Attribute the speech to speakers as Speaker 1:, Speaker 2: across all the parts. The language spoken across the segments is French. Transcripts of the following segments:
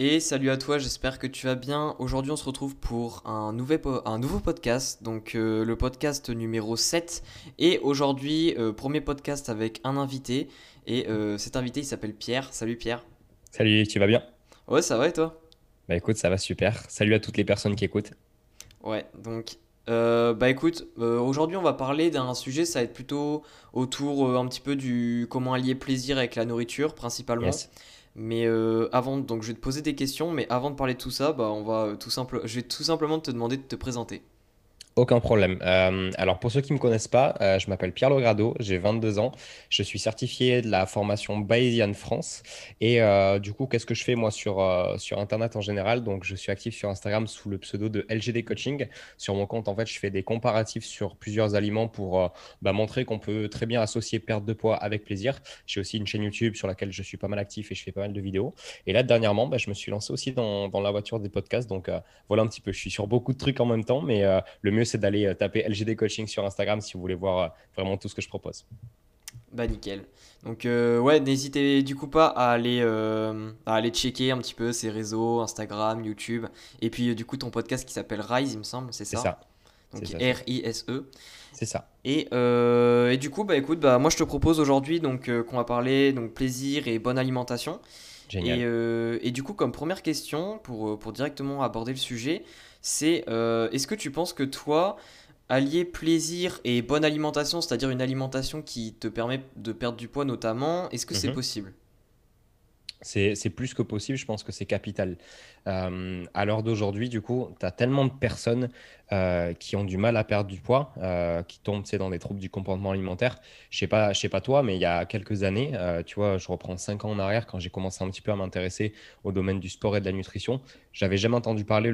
Speaker 1: Et salut à toi, j'espère que tu vas bien. Aujourd'hui, on se retrouve pour un, un nouveau podcast, donc euh, le podcast numéro 7. Et aujourd'hui, euh, premier podcast avec un invité. Et euh, cet invité, il s'appelle Pierre. Salut Pierre.
Speaker 2: Salut, tu vas bien?
Speaker 1: Ouais, ça va et toi?
Speaker 2: Bah écoute, ça va super. Salut à toutes les personnes qui écoutent.
Speaker 1: Ouais, donc bah écoute, aujourd'hui on va parler d'un sujet, ça va être plutôt autour un petit peu du comment allier plaisir avec la nourriture principalement. Mais euh, avant, donc je vais te poser des questions, mais avant de parler de tout ça, bah, on va tout simple, je vais tout simplement te demander de te présenter.
Speaker 2: Aucun problème. Euh, alors pour ceux qui ne me connaissent pas, euh, je m'appelle Pierre Logrado, j'ai 22 ans, je suis certifié de la formation Bayesian France et euh, du coup qu'est-ce que je fais moi sur, sur Internet en général? Donc je suis actif sur Instagram sous le pseudo de LGD Coaching. Sur mon compte en fait je fais des comparatifs sur plusieurs aliments pour bah, montrer qu'on peut très bien associer perte de poids avec plaisir. J'ai aussi une chaîne YouTube sur laquelle je suis pas mal actif et je fais pas mal de vidéos. Et là dernièrement bah, je me suis lancé aussi dans, dans, la voiture des podcasts donc voilà un petit peu, je suis sur beaucoup de trucs en même temps mais le mieux c'est d'aller euh, taper LGD Coaching sur Instagram si vous voulez voir euh, vraiment tout ce que je propose.
Speaker 1: Bah nickel. Donc euh, ouais, n'hésitez du coup pas à aller, à aller checker un petit peu ses réseaux, Instagram, YouTube, et puis du coup ton podcast qui s'appelle Rise, il me semble, c'est ça?
Speaker 2: C'est ça.
Speaker 1: Donc R-I-S-E.
Speaker 2: C'est ça.
Speaker 1: Et, et, du coup, bah écoute, bah moi je te propose aujourd'hui donc qu'on va parler donc plaisir et bonne alimentation.
Speaker 2: Génial.
Speaker 1: Et, et, du coup, comme première question, pour, pour directement aborder le sujet, c'est euh, est-ce que tu penses que toi, allier plaisir et bonne alimentation, c'est-à-dire une alimentation qui te permet de perdre du poids notamment, est-ce que c'est mhm. possible?
Speaker 2: C'est plus que possible, je pense que c'est capital. Euh, à l'heure d'aujourd'hui, du coup, tu as tellement de personnes euh, qui ont du mal à perdre du poids, euh, qui tombent dans des troubles du comportement alimentaire. Je sais pas, je sais pas toi, mais il y a quelques années, tu vois, je reprends cinq ans en arrière quand j'ai commencé un petit peu à m'intéresser au domaine du sport et de la nutrition, j'avais jamais entendu parler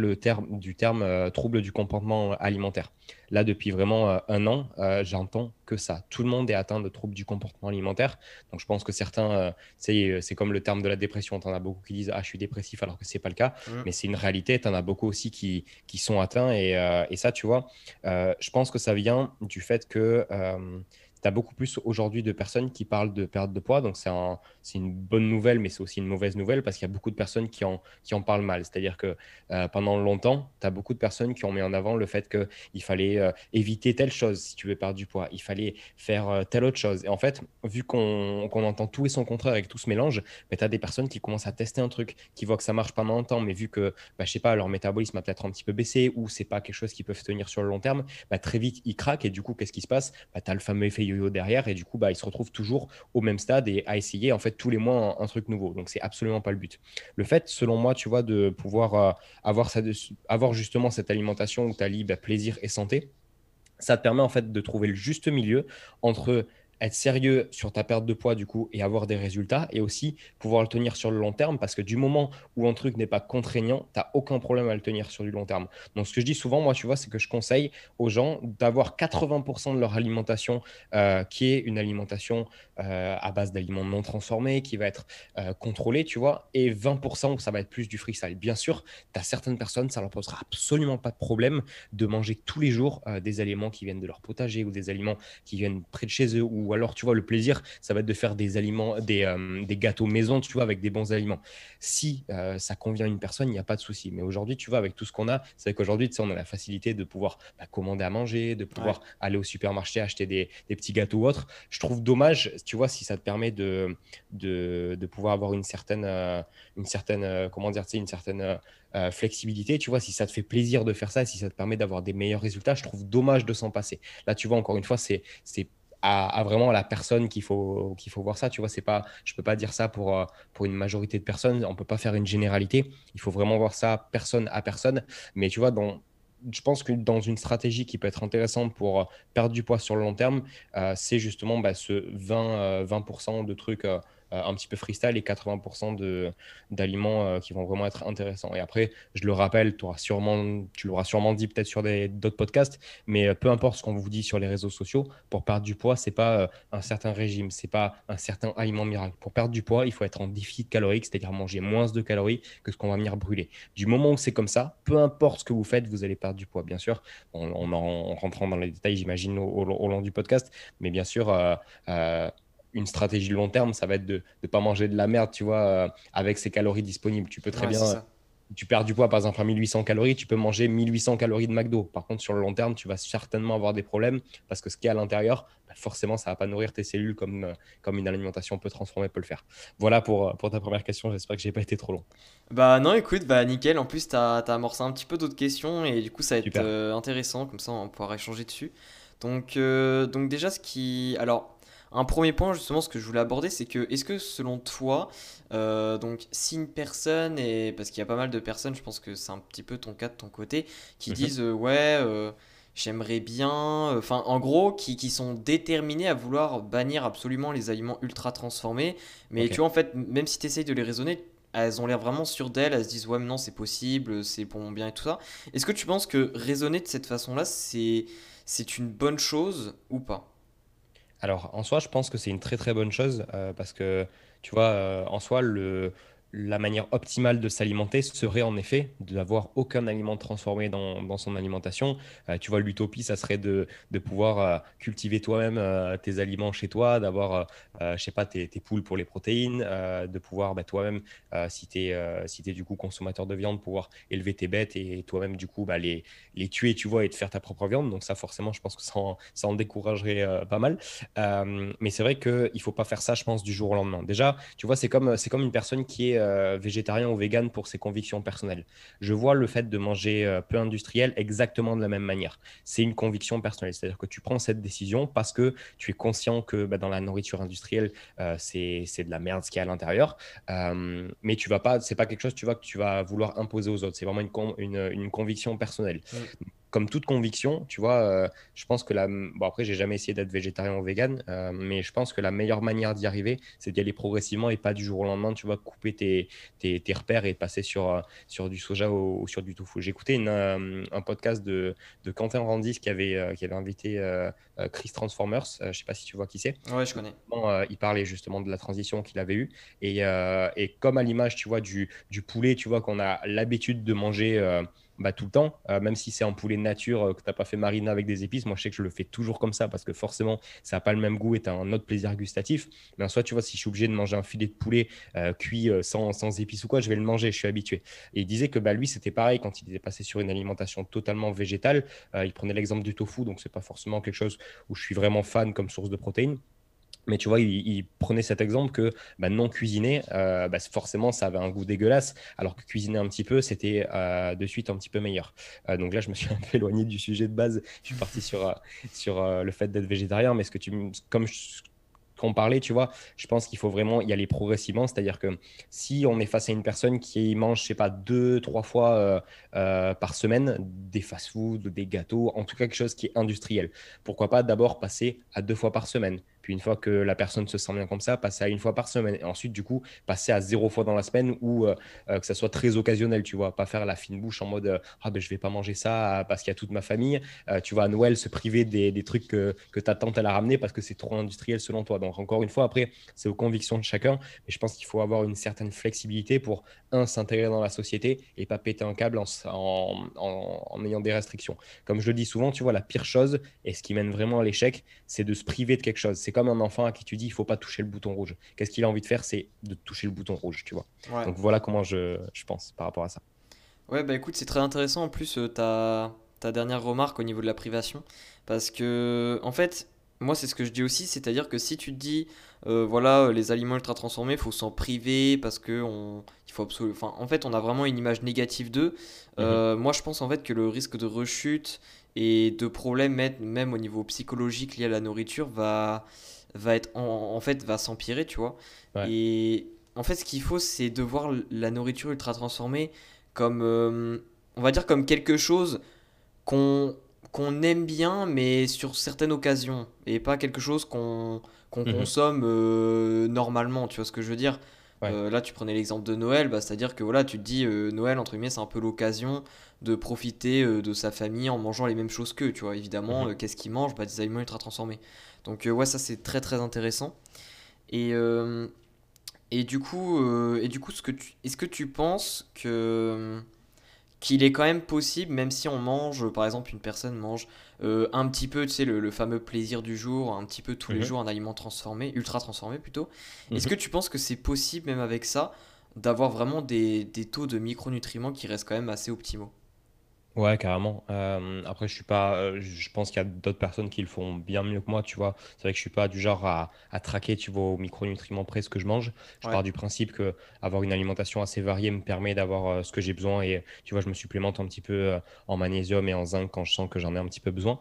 Speaker 2: du terme trouble du comportement alimentaire. Là, depuis vraiment un an, j'entends que ça. Tout le monde est atteint de troubles du comportement alimentaire. Donc, je pense que certains, c'est comme le terme de la dépression. Tu en as beaucoup qui disent Ah, je suis dépressif alors que c'est pas le cas. Mmh. Mais c'est une réalité. Tu en as beaucoup aussi qui, qui sont atteints et, et ça, tu vois, euh, je pense que ça vient du fait que euh, tu beaucoup plus aujourd'hui de personnes qui parlent de perte de poids. Donc, c'est un, une bonne nouvelle, mais c'est aussi une mauvaise nouvelle parce qu'il y a beaucoup de personnes qui en, qui en parlent mal. C'est-à-dire que euh, pendant longtemps, tu as beaucoup de personnes qui ont mis en avant le fait qu'il fallait euh, éviter telle chose si tu veux perdre du poids. Il fallait faire euh, telle autre chose. Et en fait, vu qu'on entend tout et son contraire avec tout ce mélange, bah, tu as des personnes qui commencent à tester un truc, qui voient que ça marche pendant un temps, mais vu que, bah, je sais pas, leur métabolisme a peut-être un petit peu baissé ou c'est pas quelque chose qu'ils peuvent tenir sur le long terme, bah, très vite, ils craquent. Et du coup, qu'est-ce qui se passe? Bah, Tu as le fameux effet derrière et du coup, bah, ils se retrouvent toujours au même stade et à essayer en fait tous les mois un, truc nouveau. Donc, c'est absolument pas le but. Le fait, selon moi, tu vois, de pouvoir euh, avoir, ça, avoir justement cette alimentation où tu allies bah, plaisir et santé, ça te permet en fait de trouver le juste milieu entre être sérieux sur ta perte de poids du coup et avoir des résultats et aussi pouvoir le tenir sur le long terme parce que du moment où un truc n'est pas contraignant, tu n'as aucun problème à le tenir sur du long terme. Donc ce que je dis souvent, moi, tu vois, c'est que je conseille aux gens d'avoir 80% de leur alimentation euh, qui est une alimentation euh, à base d'aliments non transformés, qui va être euh, contrôlée, tu vois, et 20% où ça va être plus du freestyle. Bien sûr, tu as certaines personnes, ça leur posera absolument pas de problème de manger tous les jours des aliments qui viennent de leur potager ou des aliments qui viennent près de chez eux ou alors, tu vois, le plaisir, ça va être de faire des aliments, des, euh, des gâteaux maison, tu vois, avec des bons aliments. Si euh, ça convient à une personne, il n'y a pas de souci. Mais aujourd'hui, tu vois, avec tout ce qu'on a, c'est qu'aujourd'hui, tu sais, on a la facilité de pouvoir bah, commander à manger, de pouvoir aller au supermarché acheter des, des, petits gâteaux ou autres. Je trouve dommage, tu vois, si ça te permet de, de, de pouvoir avoir une certaine, euh, une certaine comment dire, tu sais, une certaine flexibilité, tu vois, si ça te fait plaisir de faire ça, si ça te permet d'avoir des meilleurs résultats, je trouve dommage de s'en passer. Là, tu vois, encore une fois, c'est à, vraiment la personne qu'il faut, qu'il faut voir ça. Tu vois, c'est pas, je peux pas dire ça pour, euh, pour une majorité de personnes. On peut pas faire une généralité. Il faut vraiment voir ça personne à personne. Mais tu vois, dans, je pense que dans une stratégie qui peut être intéressante pour euh, perdre du poids sur le long terme, euh, c'est justement bah, ce 20, 20% de trucs euh, un petit peu freestyle et 80% d'aliments euh, qui vont vraiment être intéressants. Et après, je le rappelle, sûrement, tu l'auras sûrement dit peut-être sur d'autres podcasts, mais euh, peu importe ce qu'on vous dit sur les réseaux sociaux, pour perdre du poids, c'est pas un certain régime, c'est pas un certain aliment miracle. Pour perdre du poids, il faut être en déficit calorique, c'est-à-dire manger moins de calories que ce qu'on va venir brûler. Du moment où c'est comme ça, peu importe ce que vous faites, vous allez perdre du poids, bien sûr. On, en rentrant dans les détails, j'imagine, au, long du podcast, mais bien sûr, une stratégie long terme, ça va être de ne pas manger de la merde, tu vois, avec ses calories disponibles. Tu peux très bien tu perds du poids par exemple à 1800 calories, tu peux manger 1800 calories de McDo. Par contre, sur le long terme, tu vas certainement avoir des problèmes parce que ce qui est à l'intérieur, bah, forcément, ça ne va pas nourrir tes cellules comme, euh, comme une alimentation peu transformée peut le faire. Voilà pour, euh, pour ta première question. J'espère que j'ai pas été trop long.
Speaker 1: Bah non, écoute, bah nickel. En plus, tu as, amorcé un petit peu d'autres questions et du coup, ça va être euh, intéressant. Comme ça, on pouvoir échanger dessus. Donc, donc déjà, ce qui... Alors, un premier point, justement, ce que je voulais aborder, c'est que est-ce que selon toi, euh, donc si une personne, et parce qu'il y a pas mal de personnes, je pense que c'est un petit peu ton cas de ton côté, qui mhm. disent euh, ouais, euh, j'aimerais bien, enfin en gros, qui, qui, sont déterminés à vouloir bannir absolument les aliments ultra transformés, mais tu vois, en fait, même si tu essayes de les raisonner, elles ont l'air vraiment sûres d'elles, elles se disent ouais mais non c'est possible, c'est pour mon bien et tout ça. Est-ce que tu penses que raisonner de cette façon-là, c'est, c'est une bonne chose ou pas?
Speaker 2: Alors, en soi, je pense que c'est une très très bonne chose euh, parce que, tu vois, euh, en soi, le, la manière optimale de s'alimenter serait en effet d'avoir aucun aliment transformé dans, son alimentation. Euh, tu vois, l'utopie, ça serait de, pouvoir euh, cultiver toi-même euh, tes aliments chez toi, d'avoir, je sais pas, tes, poules pour les protéines, de pouvoir bah, toi-même, si tu es, si du coup consommateur de viande, pouvoir élever tes bêtes et toi-même, du coup, bah, les, les tuer, tu vois, et de faire ta propre viande. Donc ça, forcément, je pense que ça en, ça en découragerait pas mal. mais c'est vrai qu'il ne faut pas faire ça, je pense, du jour au lendemain. Déjà, tu vois, c'est comme, comme une personne qui est euh, végétarien ou vegan pour ses convictions personnelles. Je vois le fait de manger euh, peu industriel exactement de la même manière. C'est une conviction personnelle, c'est-à-dire que tu prends cette décision parce que tu es conscient que bah, dans la nourriture industrielle, euh, c'est de la merde ce qu'il y a à l'intérieur, mais tu vas pas, c'est pas quelque chose tu vois, que tu vas vouloir imposer aux autres. C'est vraiment une, une, conviction personnelle comme toute conviction, tu vois, euh, je pense que la. Bon, après, j'ai jamais essayé d'être végétarien ou vegan, euh, mais je pense que la meilleure manière d'y arriver, c'est d'y aller progressivement et pas du jour au lendemain, tu vois, couper tes, tes, repères et passer sur, euh, sur du soja ou, sur du tofu. J'ai écouté un podcast de, de Quentin Randis qui avait, qui avait invité Chris Transformers, je sais pas si tu vois qui c'est.
Speaker 1: Ouais, je connais.
Speaker 2: il parlait justement de la transition qu'il avait eue. Et, et comme à l'image, tu vois, du, du poulet, tu vois, qu'on a l'habitude de manger bah, tout le temps, euh, même si c'est en poulet nature euh, que tu n'as pas fait mariner avec des épices. Moi, je sais que je le fais toujours comme ça parce que forcément, ça n'a pas le même goût et tu as un autre plaisir gustatif. Mais en soi, tu vois, si je suis obligé de manger un filet de poulet euh, cuit sans, sans, épices ou quoi, je vais le manger, je suis habitué. Et il disait que bah, lui, c'était pareil quand il était passé sur une alimentation totalement végétale. il prenait l'exemple du tofu, donc c'est pas forcément quelque chose où je suis vraiment fan comme source de protéines. Mais tu vois, il, prenait cet exemple que bah, non cuisiner, euh, bah, forcément, ça avait un goût dégueulasse, alors que cuisiner un petit peu, c'était euh, de suite un petit peu meilleur. Euh, donc là, je me suis un peu éloigné du sujet de base. Je suis parti sur, sur le fait d'être végétarien, mais ce que tu, comme je, qu'on parlait, tu vois, je pense qu'il faut vraiment y aller progressivement. C'est-à-dire que si on est face à une personne qui mange, je sais pas, deux, trois fois par semaine des fast-foods, des gâteaux, en tout cas quelque chose qui est industriel, pourquoi pas d'abord passer à deux fois par semaine? Puis une fois que la personne se sent bien comme ça, passer à une fois par semaine. Et ensuite, du coup, passer à zéro fois dans la semaine ou euh, euh, que ça soit très occasionnel, tu vois. Pas faire la fine bouche en mode Ah ben je vais pas manger ça parce qu'il y a toute ma famille. Euh, tu vois, à Noël, se priver des, des trucs que, que, ta tante elle a ramené parce que c'est trop industriel selon toi. Donc encore une fois, après, c'est aux convictions de chacun. Mais je pense qu'il faut avoir une certaine flexibilité pour, un, s'intégrer dans la société et pas péter un câble en, en, en ayant des restrictions. Comme je le dis souvent, tu vois, la pire chose et ce qui mène vraiment à l'échec, c'est de se priver de quelque chose. Comme un enfant à qui tu dis il faut pas toucher le bouton rouge. Qu'est-ce qu'il a envie de faire C'est de toucher le bouton rouge, tu vois. Donc voilà comment je, je, pense par rapport à ça.
Speaker 1: Ouais, bah écoute, c'est très intéressant en plus euh, ta, ta dernière remarque au niveau de la privation. Parce que, en fait, moi c'est ce que je dis aussi, c'est-à-dire que si tu te dis, euh, voilà, les aliments ultra transformés, il faut s'en priver parce que on, il faut absolument, enfin, en fait, on a vraiment une image négative d'eux. Euh, mhm. Moi, je pense en fait que le risque de rechute et de problèmes même au niveau psychologique lié à la nourriture va va être en, fait va s'empirer, tu vois. Et en fait, ce qu'il faut, c'est de voir la nourriture ultra transformée comme, euh, on va dire, comme quelque chose qu'on qu'on aime bien, mais sur certaines occasions, et pas quelque chose qu'on qu'on mhm. consomme euh, normalement, tu vois ce que je veux dire euh, Là, tu prenais l'exemple de Noël, bah, c'est-à-dire que voilà, tu te dis, Noël, entre guillemets, c'est un peu l'occasion de profiter de sa famille en mangeant les mêmes choses qu'eux, tu vois. Évidemment, mhm. qu'est-ce qu'ils mangent? Bah, Des aliments ultra transformés. Donc euh, ouais, ça c'est très très intéressant. Et, euh, et du coup, euh, et du coup ce que tu, est-ce que tu penses que, qu'il est quand même possible, même si on mange, par exemple, une personne mange euh, un petit peu, tu sais, le, fameux plaisir du jour, un petit peu tous les mhm. jours un aliment transformé, ultra transformé plutôt. Est-ce mhm. que tu penses que c'est possible, même avec ça, d'avoir vraiment des, des taux de micronutriments qui restent quand même assez optimaux?
Speaker 2: Ouais, carrément. Euh, après, je suis pas, euh, je pense qu'il y a d'autres personnes qui le font bien mieux que moi, tu vois. C'est vrai que je suis pas du genre à, à traquer, tu vois, aux micronutriments près ce que je mange. Je pars du principe que avoir une alimentation assez variée me permet d'avoir euh, ce que j'ai besoin et tu vois, je me supplémente un petit peu en magnésium et en zinc quand je sens que j'en ai un petit peu besoin.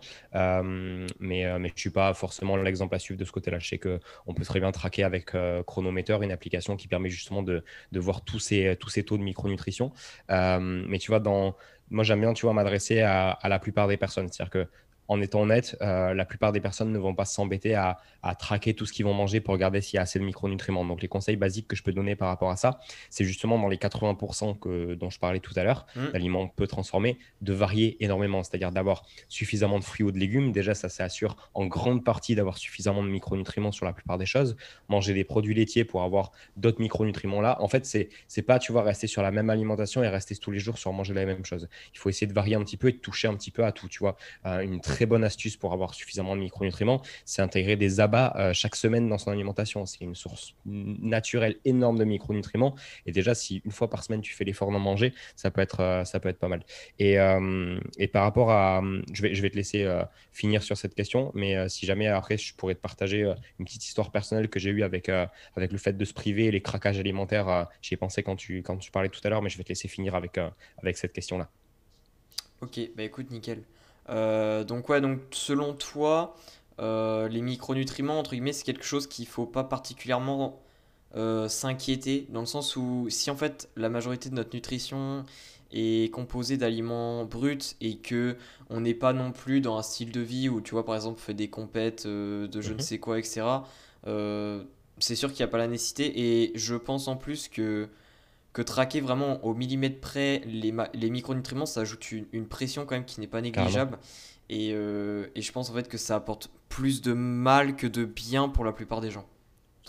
Speaker 2: mais mais je suis pas forcément l'exemple à suivre de ce côté-là. Je sais que on peut très bien traquer avec Chronometer, une application qui permet justement de, de voir tous ces tous ces taux de micronutrition. mais tu vois, dans moi, j'aime bien, tu vois, m'adresser à, la plupart des personnes. C'est-à-dire que en étant honnête, euh, la plupart des personnes ne vont pas s'embêter à, traquer tout ce qu'ils vont manger pour regarder s'il y a assez de micronutriments. Donc, les conseils basiques que je peux donner par rapport à ça, c'est justement dans les 80% que, dont je parlais tout à l'heure, mmh. d'aliments peu transformés, de varier énormément. C'est-à-dire d'avoir suffisamment de fruits ou de légumes. Déjà, ça, s'assure en grande partie d'avoir suffisamment de micronutriments sur la plupart des choses. Manger des produits laitiers pour avoir d'autres micronutriments là. En fait, c'est c'est pas, tu vois, rester sur la même alimentation et rester tous les jours sur manger la même chose. Il faut essayer de varier un petit peu et de toucher un petit peu à tout, tu vois. Euh, une très bonne astuce pour avoir suffisamment de micronutriments, c'est intégrer des abats euh, chaque semaine dans son alimentation. C'est une source naturelle énorme de micronutriments. Et déjà, si une fois par semaine tu fais l'effort d'en manger, ça peut être, euh, ça peut être pas mal. Et, euh, et, par rapport à, je vais, je vais te laisser finir sur cette question, mais si jamais après je pourrais te partager une petite histoire personnelle que j'ai eue avec, avec le fait de se priver les craquages alimentaires. J'y ai pensé quand tu, quand tu parlais tout à l'heure, mais je vais te laisser finir avec, avec cette question-là.
Speaker 1: Ok, bah écoute, nickel. Euh, donc ouais, donc selon toi, euh, les micronutriments, entre guillemets, c'est quelque chose qu'il faut pas particulièrement euh, s'inquiéter, dans le sens où si en fait la majorité de notre nutrition est composée d'aliments bruts et que on n'est pas non plus dans un style de vie où tu vois par exemple fait des compètes de je ne mhm. sais quoi, etc. c'est sûr qu'il n'y a pas la nécessité et je pense en plus que que traquer vraiment au millimètre près les, les micronutriments, ça ajoute une, pression quand même qui n'est pas négligeable. Et, euh, et, je pense en fait que ça apporte plus de mal que de bien pour la plupart des gens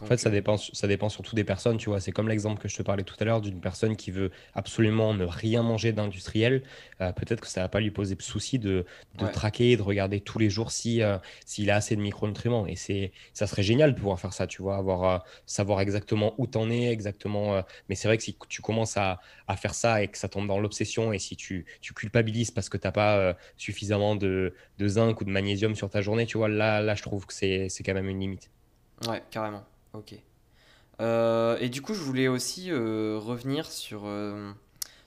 Speaker 2: en fait, ça dépend, ça dépend surtout des personnes, tu vois. C'est comme l'exemple que je te parlais tout à l'heure d'une personne qui veut absolument ne rien manger d'industriel. Euh, peut-être que ça va pas lui poser de souci de, de traquer, de regarder tous les jours si euh, s'il a assez de micronutriments. Et c'est, ça serait génial de pouvoir faire ça, tu vois, avoir euh, savoir exactement où t'en es, exactement. mais c'est vrai que si tu commences à, à, faire ça et que ça tombe dans l'obsession et si tu, tu culpabilises parce que t'as pas suffisamment de, de zinc ou de magnésium sur ta journée, tu vois, là, là, je trouve que c'est, c'est quand même une limite.
Speaker 1: Ouais, carrément. Ok. Euh, et du coup, je voulais aussi euh, revenir sur. Euh,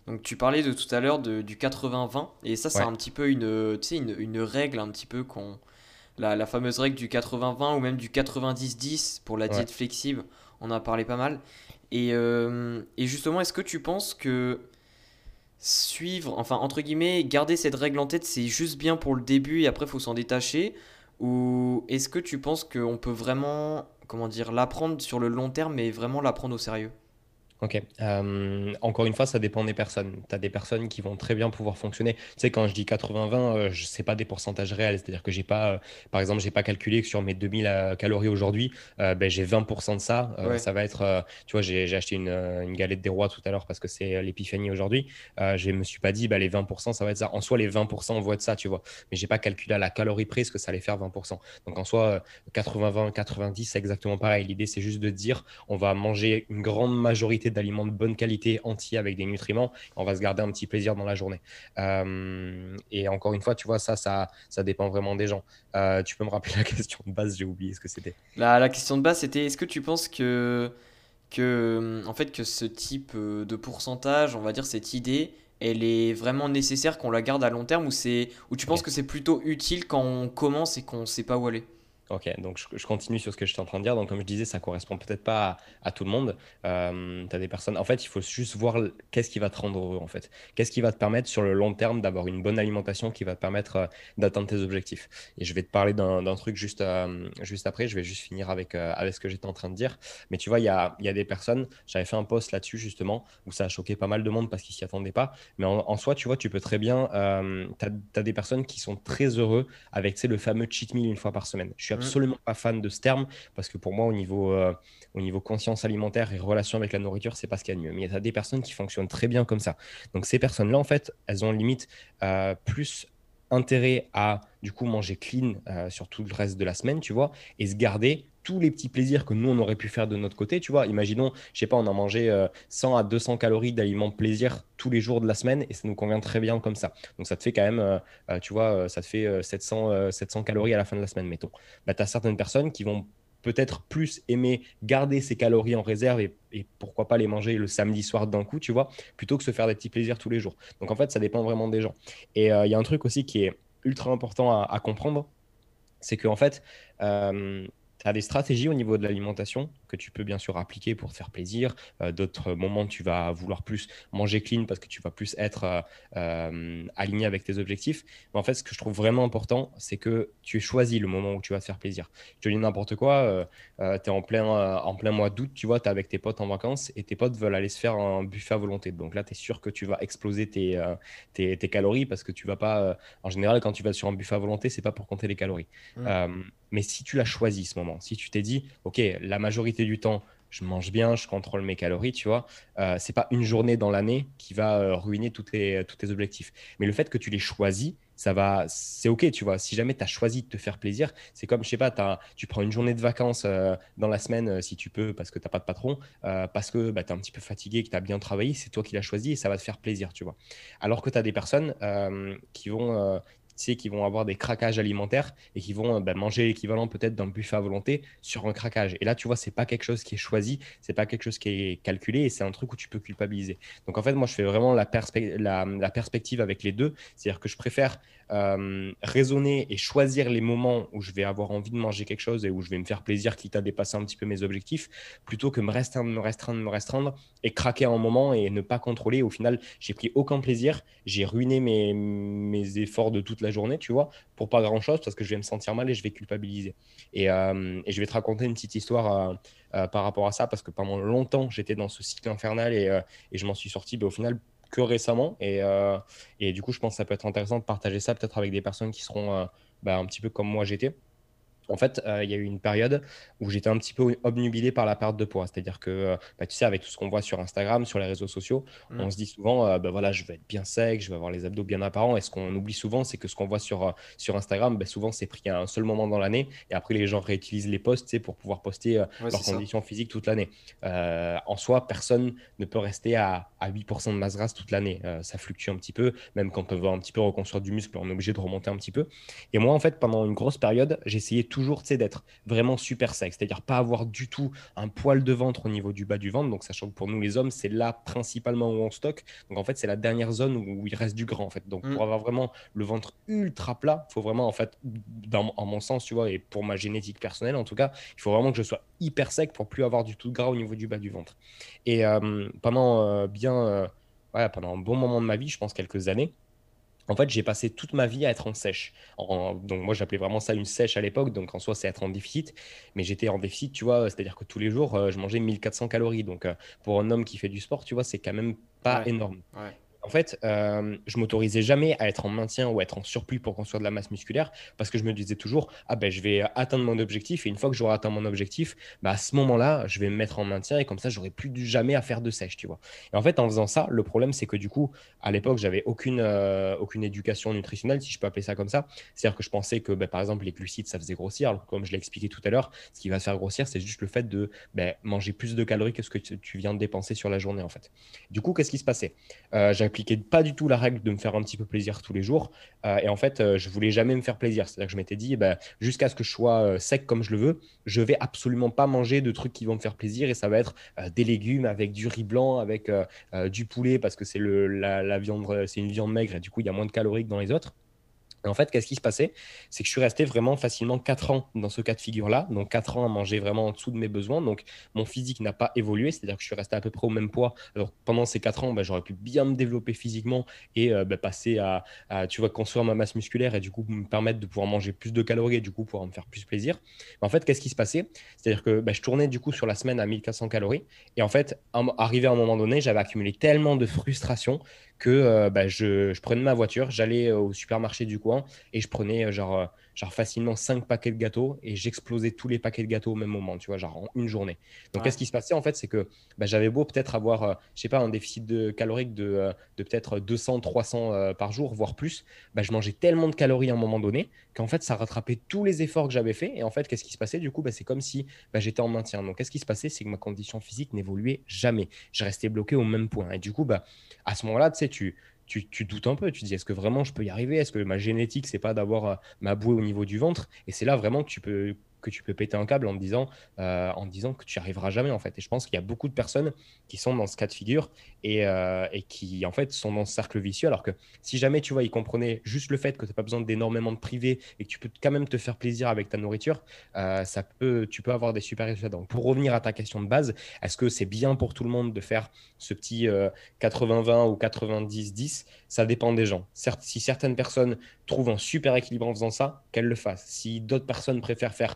Speaker 1: donc, tu parlais de tout à l'heure du 80-20, et ça, c'est un petit peu une, une, une, règle, un petit peu qu'on. La, la, fameuse règle du 80-20 ou même du 90-10 pour la diète flexible, on en a parlé pas mal. Et, et justement, est-ce que tu penses que suivre, enfin, entre guillemets, garder cette règle en tête, c'est juste bien pour le début et après, il faut s'en détacher? Ou est-ce que tu penses qu'on peut vraiment comment dire, l'apprendre sur le long terme, mais vraiment l'apprendre au sérieux
Speaker 2: Ok. Euh, encore une fois, ça dépend des personnes. Tu as des personnes qui vont très bien pouvoir fonctionner. Tu sais, quand je dis 80-20, euh, je sais pas des pourcentages réels. C'est-à-dire que j'ai pas, euh, par exemple, j'ai pas calculé que sur mes 2000 calories aujourd'hui, ben, j'ai 20% de ça. Ça va être, tu vois, j'ai acheté une, une, galette des rois tout à l'heure parce que c'est l'épiphanie aujourd'hui. je me suis pas dit, bah, les 20%, ça va être ça. En soi, les 20%, on voit de ça, tu vois. Mais j'ai pas calculé à la calorie près ce que ça allait faire 20%. Donc en soi, 80-20, 90, c'est exactement pareil. L'idée, c'est juste de dire, on va manger une grande majorité d'aliments de bonne qualité, entiers, avec des nutriments. On va se garder un petit plaisir dans la journée. Euh, et encore une fois, tu vois, ça, ça, ça dépend vraiment des gens. Euh, tu peux me rappeler la question de base J'ai oublié ce que c'était.
Speaker 1: La, la, question de base, c'était est-ce que tu penses que, que, en fait, que ce type euh, de pourcentage, on va dire cette idée, elle est vraiment nécessaire qu'on la garde à long terme ou, ou tu penses que c'est plutôt utile quand on commence et qu'on ne sait pas où aller?
Speaker 2: Ok, donc je, continue sur ce que je suis en train de dire. Donc, comme je disais, ça correspond peut-être pas à, tout le monde. Euh, tu as des personnes. En fait, il faut juste voir qu'est-ce qui va te rendre heureux, en fait. Qu'est-ce qui va te permettre sur le long terme d'avoir une bonne alimentation qui va te permettre euh, d'atteindre tes objectifs. Et je vais te parler d'un truc juste, euh, juste après. Je vais juste finir avec, avec ce que j'étais en train de dire. Mais tu vois, il y a, y a, des personnes. J'avais fait un post là-dessus, justement, où ça a choqué pas mal de monde parce qu'ils s'y attendaient pas. Mais en, soi, tu vois, tu peux très bien. tu as, des personnes qui sont très heureux avec le fameux cheat meal une fois par semaine. Je suis. Absolument pas fan de ce terme parce que pour moi, au niveau, euh, au niveau conscience alimentaire et relation avec la nourriture, c'est pas ce qu'il y a de mieux. Mais il y a des personnes qui fonctionnent très bien comme ça. Donc ces personnes-là, en fait, elles ont limite euh, plus intérêt à du coup manger clean euh, sur tout le reste de la semaine, tu vois, et se garder tous les petits plaisirs que nous on aurait pu faire de notre côté, tu vois. Imaginons, je sais pas, on a mangé 100 euh, à 200 calories d'aliments plaisir tous les jours de la semaine et ça nous convient très bien comme ça. Donc ça te fait quand même, euh, tu vois, ça te fait 700, 700 calories à la fin de la semaine, mettons. Bah, tu as certaines personnes qui vont peut-être plus aimer garder ces calories en réserve et, pourquoi pas les manger le samedi soir d'un coup, tu vois, plutôt que se faire des petits plaisirs tous les jours. Donc en fait, ça dépend vraiment des gens. Et il y a un truc aussi qui est ultra important à, à comprendre, c'est qu'en fait, euh, tu as des stratégies au niveau de l'alimentation que tu peux bien sûr appliquer pour te faire plaisir. Euh, d'autres moments, tu vas vouloir plus manger clean parce que tu vas plus être euh, euh, aligné avec tes objectifs. Mais en fait, ce que je trouve vraiment important, c'est que tu aies choisi le moment où tu vas te faire plaisir. Je te dis n'importe quoi, tu es en plein, en plein mois d'août, tu vois, tu es avec tes potes en vacances et tes potes veulent aller se faire un buffet à volonté. Donc là, tu es sûr que tu vas exploser tes, tes, calories parce que tu vas pas. en général, quand tu vas sur un buffet à volonté, c'est pas pour compter les calories. Mmh. mais si tu l'as choisi ce moment, si tu t'es dit, OK, la du temps, je mange bien, je contrôle mes calories, tu vois. Euh, c'est pas une journée dans l'année qui va euh, ruiner tous tes, tous tes objectifs. Mais le fait que tu les choisis, ça va, c'est ok, tu vois. Si jamais tu as choisi de te faire plaisir, c'est comme, je sais pas, as, tu prends une journée de vacances euh, dans la semaine euh, si tu peux, parce que tu n'as pas de patron, parce que bah, tu es un petit peu fatigué, que tu as bien travaillé, c'est toi qui l'as choisi et ça va te faire plaisir, tu vois. Alors que tu as des personnes qui vont qui vont avoir des craquages alimentaires et qui vont bah, manger l'équivalent peut-être d'un buffet à volonté sur un craquage. Et là, tu vois, c'est pas quelque chose qui est choisi, c'est pas quelque chose qui est calculé et c'est un truc où tu peux culpabiliser. Donc en fait, moi, je fais vraiment la, la perspective avec les deux. C'est-à-dire que je préfère euh, raisonner et choisir les moments où je vais avoir envie de manger quelque chose et où je vais me faire plaisir, quitte à dépasser un petit peu mes objectifs, plutôt que me restreindre, me restreindre, me restreindre et craquer à un moment et ne pas contrôler. Au final, j'ai pris aucun plaisir, j'ai ruiné mes, mes, efforts de toute la journée, tu vois, pour pas grand chose parce que je vais me sentir mal et je vais culpabiliser. Et, euh, et je vais te raconter une petite histoire. Euh, par rapport à ça, parce que pendant longtemps, j'étais dans ce cycle infernal et, et je m'en suis sorti. Mais au final, que récemment. Et, euh, et, du coup, je pense que ça peut être intéressant de partager ça peut-être avec des personnes qui seront euh, bah, un petit peu comme moi j'étais en fait, euh, il y a eu une période où j'étais un petit peu obnubilé par la perte de poids. C'est-à-dire que, euh, bah, tu sais, avec tout ce qu'on voit sur Instagram, sur les réseaux sociaux, mm. on se dit souvent, euh, bah, voilà, je vais être bien sec, je vais avoir les abdos bien apparents. Et ce qu'on oublie souvent, c'est que ce qu'on voit sur, sur Instagram, bah, souvent, c'est pris à un seul moment dans l'année. Et après, les gens réutilisent les posts pour pouvoir poster leurs conditions physiques toute l'année. en soi, personne ne peut rester à, à 8% de masse grasse toute l'année. ça fluctue un petit peu. Même quand on veut un petit peu reconstruire du muscle, on est obligé de remonter un petit peu. Et moi, en fait, pendant une grosse période, j'essayais tout toujours d'être vraiment super sec, c'est-à-dire pas avoir du tout un poil de ventre au niveau du bas du ventre. Donc, sachant que pour nous, les hommes, c'est là principalement où on stocke. Donc, en fait, c'est la dernière zone où il reste du gras, en fait. Donc, pour mm. avoir vraiment le ventre ultra plat, il faut vraiment, en fait, dans, en mon sens, tu vois, et pour ma génétique personnelle, en tout cas, il faut vraiment que je sois hyper sec pour plus avoir du tout de gras au niveau du bas du ventre. Et euh, pendant euh, bien, euh, pendant un bon moment de ma vie, je pense quelques années, en fait, j'ai passé toute ma vie à être en sèche. donc, moi, j'appelais vraiment ça une sèche à l'époque. Donc, en soi, c'est être en déficit. Mais j'étais en déficit, tu vois. C'est-à-dire que tous les jours, euh, je mangeais 1400 calories. Donc, euh, pour un homme qui fait du sport, tu vois, c'est quand même pas énorme. Ouais en fait, euh, je m'autorisais jamais à être en maintien ou être en surplus pour construire de la masse musculaire parce que je me disais toujours ah ben je vais atteindre mon objectif et une fois que j'aurai atteint mon objectif, bah, à ce moment-là, je vais me mettre en maintien et comme ça, j'aurai plus jamais à faire de sèche, tu vois. Et en fait, en faisant ça, le problème c'est que du coup, à l'époque, j'avais aucune euh, aucune éducation nutritionnelle, si je peux appeler ça comme ça. C'est-à-dire que je pensais que bah, par exemple les glucides ça faisait grossir, comme je l'ai expliqué tout à l'heure, ce qui va faire grossir, c'est juste le fait de bah, manger plus de calories que ce que tu viens de dépenser sur la journée en fait. Du coup, qu'est-ce qui se passait? Euh, Pas du tout la règle de me faire un petit peu plaisir tous les jours. Euh, et en fait, euh, je voulais jamais me faire plaisir. C'est-à-dire que je m'étais dit, bah, jusqu'à ce que je sois euh, sec comme je le veux, je vais absolument pas manger de trucs qui vont me faire plaisir. Et ça va être des légumes avec du riz blanc, avec du poulet, parce que c'est la, la viande, c'est une viande maigre et du coup, il y a moins de calories que dans les autres en fait, qu'est-ce qui se passait? C'est que je suis resté vraiment facilement 4 ans dans ce cas de figure-là. Donc 4 ans à manger vraiment en dessous de mes besoins. Donc mon physique n'a pas évolué, c'est-à-dire que je suis resté à peu près au même poids. Pendant ces 4 ans, bah, j'aurais pu bien me développer physiquement et euh, bah, passer à, tu vois, construire ma masse musculaire et du coup me permettre de pouvoir manger plus de calories et du coup pouvoir me faire plus plaisir. en fait, qu'est-ce qui se passait? C'est-à-dire que bah, je tournais du coup sur la semaine à 1400 calories. Et en fait, arrivé à un moment donné, j'avais accumulé tellement de frustration que bah, je, je, prenais ma voiture, j'allais au supermarché du coin et je prenais genre genre facilement 5 paquets de gâteaux et j'explosais tous les paquets de gâteaux au même moment, tu vois, genre en une journée. Donc, qu'est-ce qui se passait en fait C'est que bah, j'avais beau peut-être avoir, euh, je sais pas, un déficit de calorique de, euh, de peut-être 200, 300 euh, par jour, voire plus, bah, je mangeais tellement de calories à un moment donné qu'en fait, ça rattrapait tous les efforts que j'avais fait. Et en fait, qu'est-ce qui se passait Du coup, c'est comme si j'étais en maintien. Donc, qu'est-ce qui se passait C'est que ma condition physique n'évoluait jamais. Je restais bloqué au même point. Et du coup, bah, à ce moment-là, tu sais, tu tu, doutes un peu. Tu te dis, est-ce que vraiment je peux y arriver? Est-ce que ma génétique, c'est pas d'avoir euh, ma bouée au niveau du ventre? Et c'est là vraiment que tu peux que tu peux péter un câble en disant, euh, en disant que tu n'y arriveras jamais en fait. Et je pense qu'il y a beaucoup de personnes qui sont dans ce cas de figure et, euh, et, qui en fait sont dans ce cercle vicieux. Alors que si jamais tu vois, ils comprenaient juste le fait que tu n'as pas besoin d'énormément de privé et que tu peux quand même te faire plaisir avec ta nourriture, euh, ça peut, tu peux avoir des super résultats. Donc pour revenir à ta question de base, est-ce que c'est bien pour tout le monde de faire ce petit 80-20 ou 90-10 Ça dépend des gens. Si certaines personnes trouvent un super équilibre en faisant ça, qu'elles le fassent. Si d'autres personnes préfèrent faire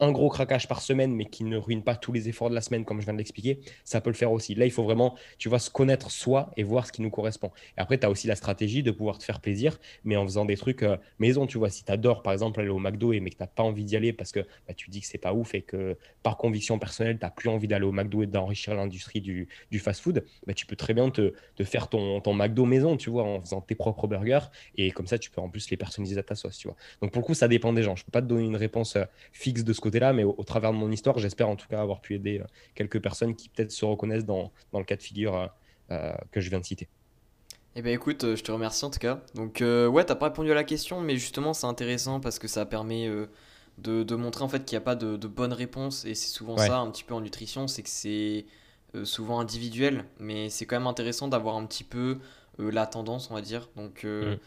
Speaker 2: un gros craquage par semaine, mais qui ne ruine pas tous les efforts de la semaine, comme je viens de l'expliquer, ça peut le faire aussi. Là, il faut vraiment, tu vois, se connaître soi et voir ce qui nous correspond. Et après, tu as aussi la stratégie de pouvoir te faire plaisir, mais en faisant des trucs euh, maison, tu vois. Si tu adores, par exemple, aller au McDo, et mais que tu n'as pas envie d'y aller parce que bah, tu dis que c'est pas ouf et que par conviction personnelle, tu n'as plus envie d'aller au McDo et d'enrichir l'industrie du, fast-food, bah, tu peux très bien te, faire ton, ton McDo maison, tu vois, en faisant tes propres burgers. Et comme ça, tu peux en plus les personnaliser à ta sauce, tu vois. Donc, pour le coup, ça dépend des gens. Je peux pas te donner une réponse euh, fixe de ce côté-là, mais au, travers de mon histoire, j'espère en tout cas avoir pu aider euh, quelques personnes qui peut-être se reconnaissent dans, dans, le cas de figure euh, euh, que je viens de citer.
Speaker 1: Eh ben écoute, je te remercie en tout cas. Donc ouais, t'as pas répondu à la question, mais justement c'est intéressant parce que ça permet de, de, montrer en fait qu'il n'y a pas de, de bonne réponse et c'est souvent ça un petit peu en nutrition, c'est que c'est souvent individuel, mais c'est quand même intéressant d'avoir un petit peu la tendance, on va dire. Donc mm.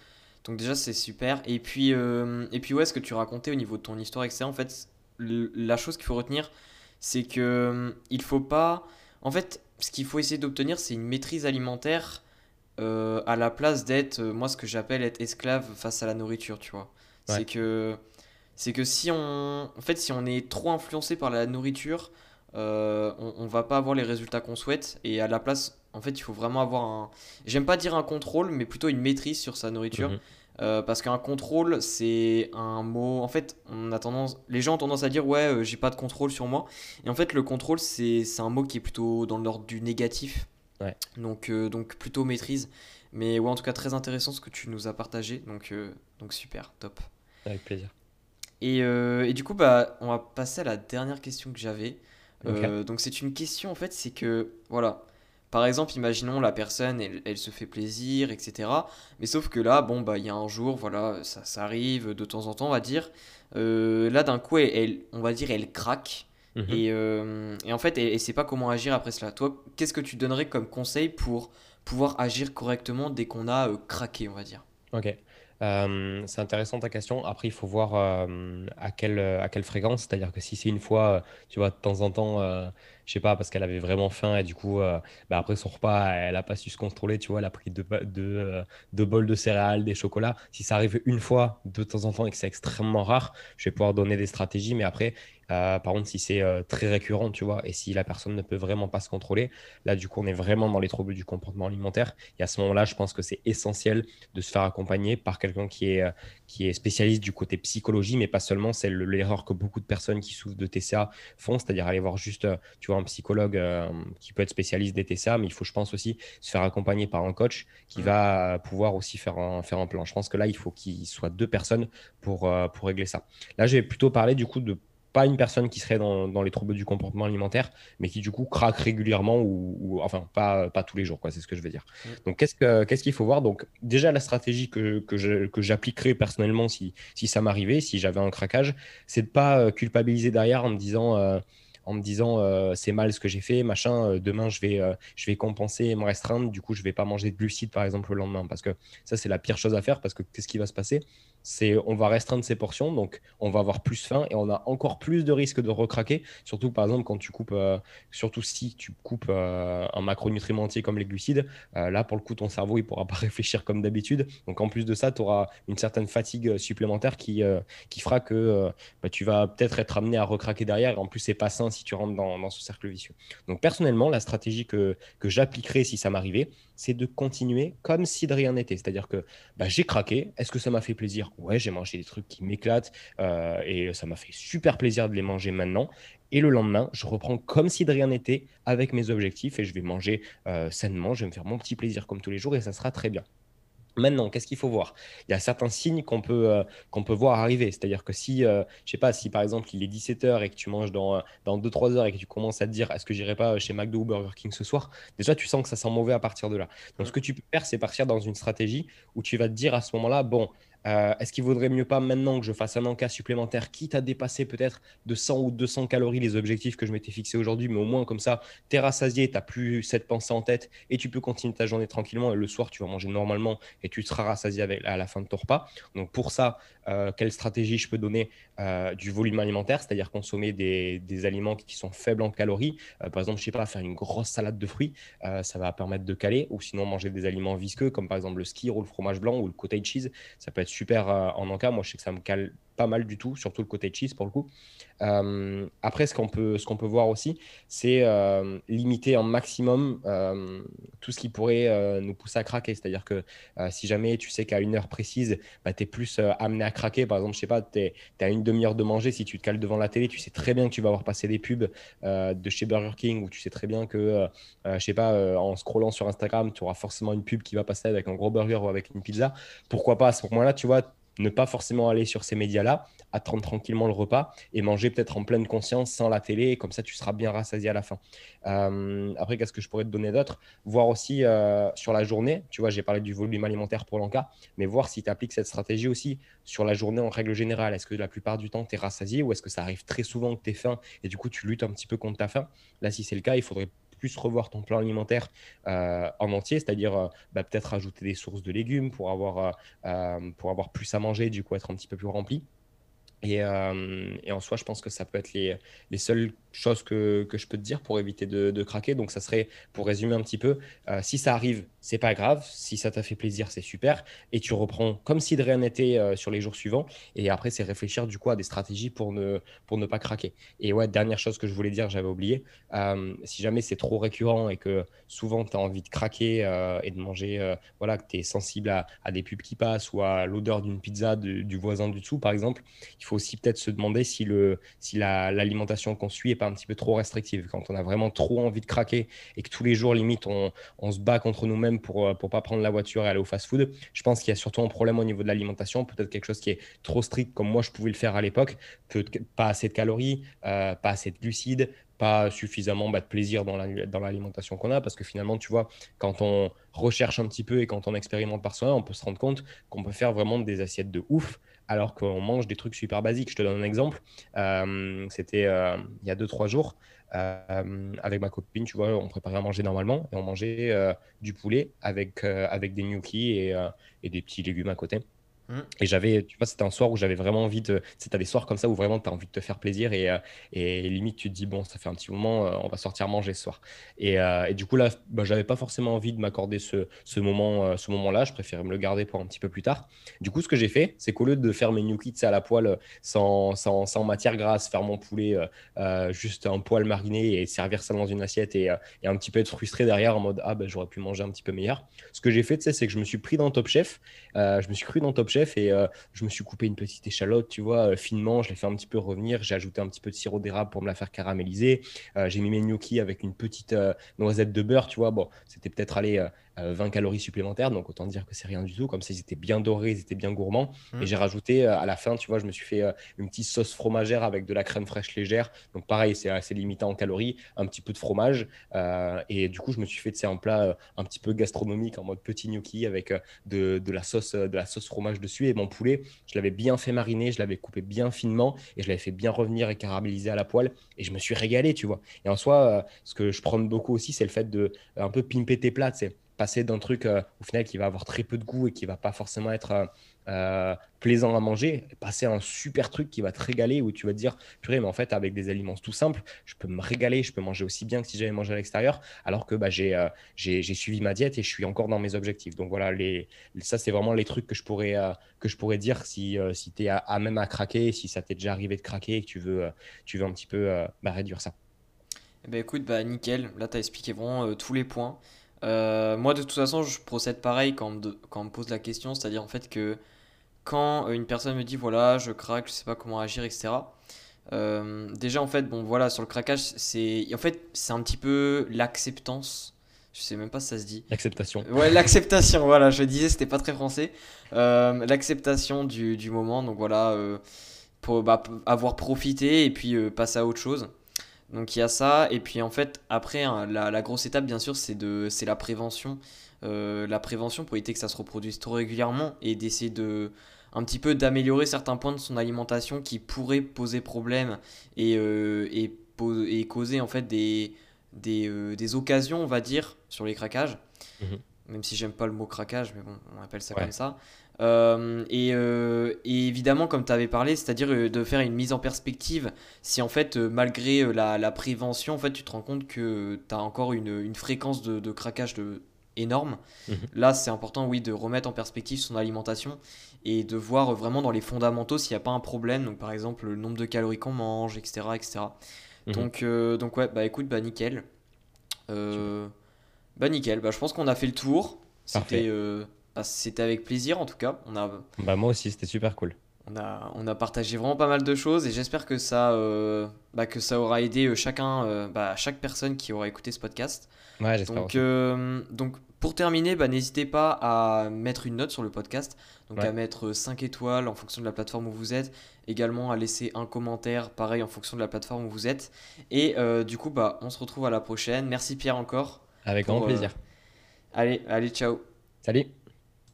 Speaker 1: donc déjà c'est super. Et puis et puis ouais, ce que tu racontais au niveau de ton histoire, etc. En fait, la chose qu'il faut retenir, c'est que euh, il faut pas. En fait, ce qu'il faut essayer d'obtenir, c'est une maîtrise alimentaire euh, à la place d'être, euh, moi, ce que j'appelle être esclave face à la nourriture, tu vois. C'est que, c'est que si on, en fait, si on est trop influencé par la nourriture, on, on, va pas avoir les résultats qu'on souhaite. Et à la place, en fait, il faut vraiment avoir un, j'aime pas dire un contrôle, mais plutôt une maîtrise sur sa nourriture. Mhm. Euh, parce qu'un contrôle, c'est un mot. En fait, on a tendance, les gens ont tendance à dire ouais, euh, j'ai pas de contrôle sur moi. Et en fait, le contrôle, c'est un mot qui est plutôt dans l'ordre du négatif. Ouais. Donc, euh, donc plutôt maîtrise. Mais ouais, en tout cas, très intéressant ce que tu nous as partagé. Donc, donc super, top.
Speaker 2: Avec plaisir.
Speaker 1: Et, et, du coup, bah, on va passer à la dernière question que j'avais. donc, c'est une question en fait, c'est que voilà par exemple, imaginons la personne, elle, se fait plaisir, etc. Mais sauf que là, bon, bah, il y a un jour, voilà, ça, ça, arrive de temps en temps, on va dire. Euh, là, d'un coup, elle, on va dire, elle craque. Mhm. Et, euh, et, en fait, elle ne sait pas comment agir après cela. Toi, qu'est-ce que tu donnerais comme conseil pour pouvoir agir correctement dès qu'on a euh, craqué, on va dire?
Speaker 2: Ok. C'est intéressant ta question. Après, il faut voir à, quelle, à quelle fréquence. C'est-à-dire que si c'est une fois, tu vois, de temps en temps, je sais pas, parce qu'elle avait vraiment faim et du coup, euh, bah, après son repas, elle a pas su se contrôler, tu vois, elle a pris deux, deux, deux, bols de céréales, des chocolats. Si ça arrive une fois de temps en temps et que c'est extrêmement rare, je vais pouvoir donner des stratégies, mais après, euh, par contre, si c'est euh, très récurrent, tu vois, et si la personne ne peut vraiment pas se contrôler, là, du coup, on est vraiment dans les troubles du comportement alimentaire. Et à ce moment-là, je pense que c'est essentiel de se faire accompagner par quelqu'un qui est, euh, qui est spécialiste du côté psychologie, mais pas seulement. C'est l'erreur que beaucoup de personnes qui souffrent de TCA font, c'est-à-dire aller voir juste, tu vois, un psychologue qui peut être spécialiste des TCA, mais il faut, je pense aussi, se faire accompagner par un coach qui va pouvoir aussi faire un, faire un plan. Je pense que là, il faut qu'il soit deux personnes pour, pour régler ça. Là, j'ai plutôt parlé du coup de pas une personne qui serait dans, dans, les troubles du comportement alimentaire, mais qui du coup craque régulièrement ou, enfin pas, pas tous les jours, quoi, c'est ce que je veux dire. Mm. Donc qu'est-ce qu'il qu'est-ce qu'il faut voir? Donc déjà la stratégie que, que j'appliquerais personnellement si, si ça m'arrivait, si j'avais un craquage, c'est de pas euh, culpabiliser derrière en me disant... Euh, en me disant euh, c'est mal ce que j'ai fait, machin, demain je vais, je vais compenser et me restreindre, du coup je vais pas manger de glucides par exemple le lendemain, parce que ça c'est la pire chose à faire, parce que qu'est-ce qui va se passer? C'est on va restreindre ses portions, donc on va avoir plus faim et on a encore plus de risques de recraquer. Surtout par exemple quand tu coupes, euh, surtout si tu coupes euh, un macronutriment entier comme les glucides, euh, là pour le coup ton cerveau il pourra pas réfléchir comme d'habitude. Donc en plus de ça, tu auras une certaine fatigue supplémentaire qui, qui fera que bah, tu vas peut-être être amené à recraquer derrière. En plus c'est pas sain si si tu rentres dans, ce cercle vicieux. Donc personnellement, la stratégie que, que j'appliquerai si ça m'arrivait, c'est de continuer comme si de rien n'était. C'est-à-dire que bah, j'ai craqué. Est-ce que ça m'a fait plaisir Ouais, j'ai mangé des trucs qui m'éclatent euh, et ça m'a fait super plaisir de les manger maintenant. Et le lendemain, je reprends comme si de rien n'était avec mes objectifs et je vais manger euh, sainement. Je vais me faire mon petit plaisir comme tous les jours et ça sera très bien. Maintenant, qu'est-ce qu'il faut voir? Il y a certains signes qu'on peut, euh, qu'on peut voir arriver. C'est-à-dire que si, euh, je sais pas, si par exemple il est 17h et que tu manges dans, dans 2-3 heures et que tu commences à te dire est-ce que j'irai pas chez McDo ou Burger King ce soir, déjà tu sens que ça sent mauvais à partir de là. Donc ce que tu peux faire, c'est partir dans une stratégie où tu vas te dire à ce moment-là, bon, euh, est-ce qu'il vaudrait mieux pas maintenant que je fasse un encas supplémentaire, quitte à dépasser peut-être de 100 ou 200 calories les objectifs que je m'étais fixés aujourd'hui, mais au moins comme ça, tu es rassasié, tu n'as plus cette pensée en tête et tu peux continuer ta journée tranquillement. Et le soir, tu vas manger normalement et tu seras rassasié à la fin de ton repas. Donc pour ça, euh, quelle stratégie je peux donner euh, du volume alimentaire, c'est-à-dire consommer des, aliments qui sont faibles en calories. par exemple, je sais pas, faire une grosse salade de fruits, ça va permettre de caler, ou sinon manger des aliments visqueux comme par exemple le ski ou le fromage blanc ou le cottage cheese, ça peut être super euh, en encas. Moi, je sais que ça me cale pas mal du tout, surtout le côté cheese pour le coup. Euh, après, ce qu'on peut, peut voir aussi, c'est euh, limiter en maximum tout ce qui pourrait nous pousser à craquer. C'est-à-dire que si jamais tu sais qu'à une heure précise, bah, tu es plus amené à craquer, par exemple, je sais pas, tu à une demi-heure de manger, si tu te cales devant la télé, tu sais très bien que tu vas avoir passé des pubs de chez Burger King ou tu sais très bien que, je sais pas, en scrollant sur Instagram, tu auras forcément une pub qui va passer avec un gros burger ou avec une pizza. Pourquoi pas à ce moment-là, tu vois, ne pas forcément aller sur ces médias-là, attendre tranquillement le repas et manger peut-être en pleine conscience sans la télé, comme ça tu seras bien rassasié à la fin. Euh, après, qu'est-ce que je pourrais te donner d'autre? Voir aussi euh, sur la journée, tu vois, j'ai parlé du volume alimentaire pour l'enca, mais voir si tu appliques cette stratégie aussi sur la journée en règle générale. Est-ce que la plupart du temps tu es rassasié ou est-ce que ça arrive très souvent que tu es faim et du coup tu luttes un petit peu contre ta faim? Là, si c'est le cas, il faudrait plus revoir ton plan alimentaire euh, en entier, c'est-à-dire euh, bah, peut-être ajouter des sources de légumes pour avoir, euh, pour avoir plus à manger, du coup être un petit peu plus rempli. Et, et, en soi, je pense que ça peut être les, les seules choses que, que, je peux te dire pour éviter de, craquer. Donc, ça serait, pour résumer un petit peu, si ça arrive, c'est pas grave. Si ça t'a fait plaisir, c'est super. Et tu reprends comme si de rien n'était sur les jours suivants. Et après, c'est réfléchir du coup à des stratégies pour ne, pour ne pas craquer. Et ouais, dernière chose que je voulais dire, j'avais oublié. si jamais c'est trop récurrent et que souvent tu as envie de craquer et de manger, voilà, que tu es sensible à, à, des pubs qui passent ou à l'odeur d'une pizza du voisin du dessous, par exemple, il faut aussi peut-être se demander si, le, si l'alimentation qu'on suit n'est pas un petit peu trop restrictive. Quand on a vraiment trop envie de craquer et que tous les jours, limite, on, on se bat contre nous-mêmes pour ne pas prendre la voiture et aller au fast-food, je pense qu'il y a surtout un problème au niveau de l'alimentation, peut-être quelque chose qui est trop strict comme moi je pouvais le faire à l'époque, pas assez de calories, euh, pas assez de glucides, pas suffisamment bah, de plaisir dans l'alimentation qu'on a, parce que finalement, tu vois, quand on recherche un petit peu et quand on expérimente par soi, on peut se rendre compte qu'on peut faire vraiment des assiettes de ouf, alors qu'on mange des trucs super basiques. Je te donne un exemple. Euh, c'était euh, il y a 2-3 jours. Euh, avec ma copine, tu vois, on préparait à manger normalement et on mangeait du poulet avec, avec des gnocchis et, et, des petits légumes à côté. Mmh. Et j'avais, tu vois, c'était un soir où j'avais vraiment envie de. Tu des soirs comme ça où vraiment tu as envie de te faire plaisir et, euh, et, limite tu te dis, bon, ça fait un petit moment, euh, on va sortir manger ce soir. Et, euh, et du coup, là, bah, j'avais pas forcément envie de m'accorder ce, ce, moment, ce moment-là. Je préférais me le garder pour un petit peu plus tard. Du coup, ce que j'ai fait, c'est qu'au lieu de faire mes gnocchis à la poêle sans, sans, sans, matière grasse, faire mon poulet juste un poêle mariné et servir ça dans une assiette et, et, un petit peu être frustré derrière en mode, ah, ben j'aurais pu manger un petit peu meilleur. Ce que j'ai fait, tu sais, c'est que je me suis pris dans Top Chef. je me suis cru dans Top Chef et je me suis coupé une petite échalote, tu vois, euh, finement. Je l'ai fait un petit peu revenir. J'ai ajouté un petit peu de sirop d'érable pour me la faire caraméliser. Euh, j'ai mis mes gnocchis avec une petite euh, noisette de beurre, tu vois. Bon, c'était peut-être aller 20 calories supplémentaires, donc autant dire que c'est rien du tout. Comme ça, ils étaient bien dorés, ils étaient bien gourmands. Et mmh. j'ai rajouté à la fin, tu vois, je me suis fait une petite sauce fromagère avec de la crème fraîche légère. Donc pareil, c'est assez limité en calories, un petit peu de fromage. et du coup, je me suis fait un plat un petit peu gastronomique en mode petit gnocchi avec de, de, la sauce, de la sauce fromage dessus. Et mon poulet, je l'avais bien fait mariner, je l'avais coupé bien finement et je l'avais fait bien revenir et caraméliser à la poêle. Et je me suis régalé, tu vois. Et en soi, ce que je prends beaucoup aussi, c'est le fait de un peu pimper tes plats, c'est passer d'un truc euh, au final qui va avoir très peu de goût et qui va pas forcément être euh, euh, plaisant à manger, passer à un super truc qui va te régaler où tu vas te dire purée mais en fait avec des aliments tout simples je peux me régaler, je peux manger aussi bien que si j'avais mangé à l'extérieur alors que bah, j'ai suivi ma diète et je suis encore dans mes objectifs donc voilà les, ça c'est vraiment les trucs que je pourrais, que je pourrais dire si, si tu es à, même à craquer, si ça t'est déjà arrivé de craquer et que tu veux, tu veux un petit peu bah, réduire ça.
Speaker 1: Eh ben écoute, bah nickel, là tu as expliqué vraiment tous les points. Moi de toute façon je procède pareil quand on, quand on me pose la question, c'est-à-dire en fait que quand une personne me dit voilà je craque, je sais pas comment agir, etc. déjà en fait bon voilà sur le craquage c'est en fait c'est un petit peu l'acceptance je sais même pas si ça se dit.
Speaker 2: L'acceptation.
Speaker 1: Ouais, l'acceptation, voilà, je disais, c'était pas très français. Euh, l'acceptation du, du, moment, donc voilà, euh, pour bah, avoir profité et puis euh, passer à autre chose. Donc il y a ça, et puis en fait, après, hein, la, la, grosse étape, bien sûr, c'est la prévention. la prévention pour éviter que ça se reproduise trop régulièrement et d'essayer de un petit peu d'améliorer certains points de son alimentation qui pourraient poser problème et, et, et causer en fait des, des, des, occasions, on va dire, sur les craquages. Mhm. Même si j'aime pas le mot craquage, mais bon, on appelle ça comme ça. Euh, euh, et, évidemment, comme tu avais parlé, c'est-à-dire euh, de faire une mise en perspective, si en fait, malgré la, la, prévention, en fait, tu te rends compte que tu as encore une, une fréquence de, de, craquage de, énorme, mhm. là, c'est important, oui, de remettre en perspective son alimentation et de voir vraiment dans les fondamentaux s'il n'y a pas un problème, donc par exemple le nombre de calories qu'on mange, etc. etc. Mhm. Donc, donc, ouais, bah écoute, bah nickel. Bah nickel, bah, je pense qu'on a fait le tour. C'était bah, c'était avec plaisir en tout cas. On a,
Speaker 2: bah, moi aussi, c'était super cool.
Speaker 1: On a, on a partagé vraiment pas mal de choses et j'espère que, ça, euh, bah, que ça aura aidé euh, chacun, bah, chaque personne qui aura écouté ce podcast.
Speaker 2: Ouais,
Speaker 1: donc, euh, donc pour terminer, bah, n'hésitez pas à mettre une note sur le podcast, donc à mettre 5 étoiles en fonction de la plateforme où vous êtes, également à laisser un commentaire pareil en fonction de la plateforme où vous êtes. Et du coup, bah, on se retrouve à la prochaine. Merci Pierre encore.
Speaker 2: Avec grand plaisir.
Speaker 1: Euh, allez, allez, ciao.
Speaker 2: Salut.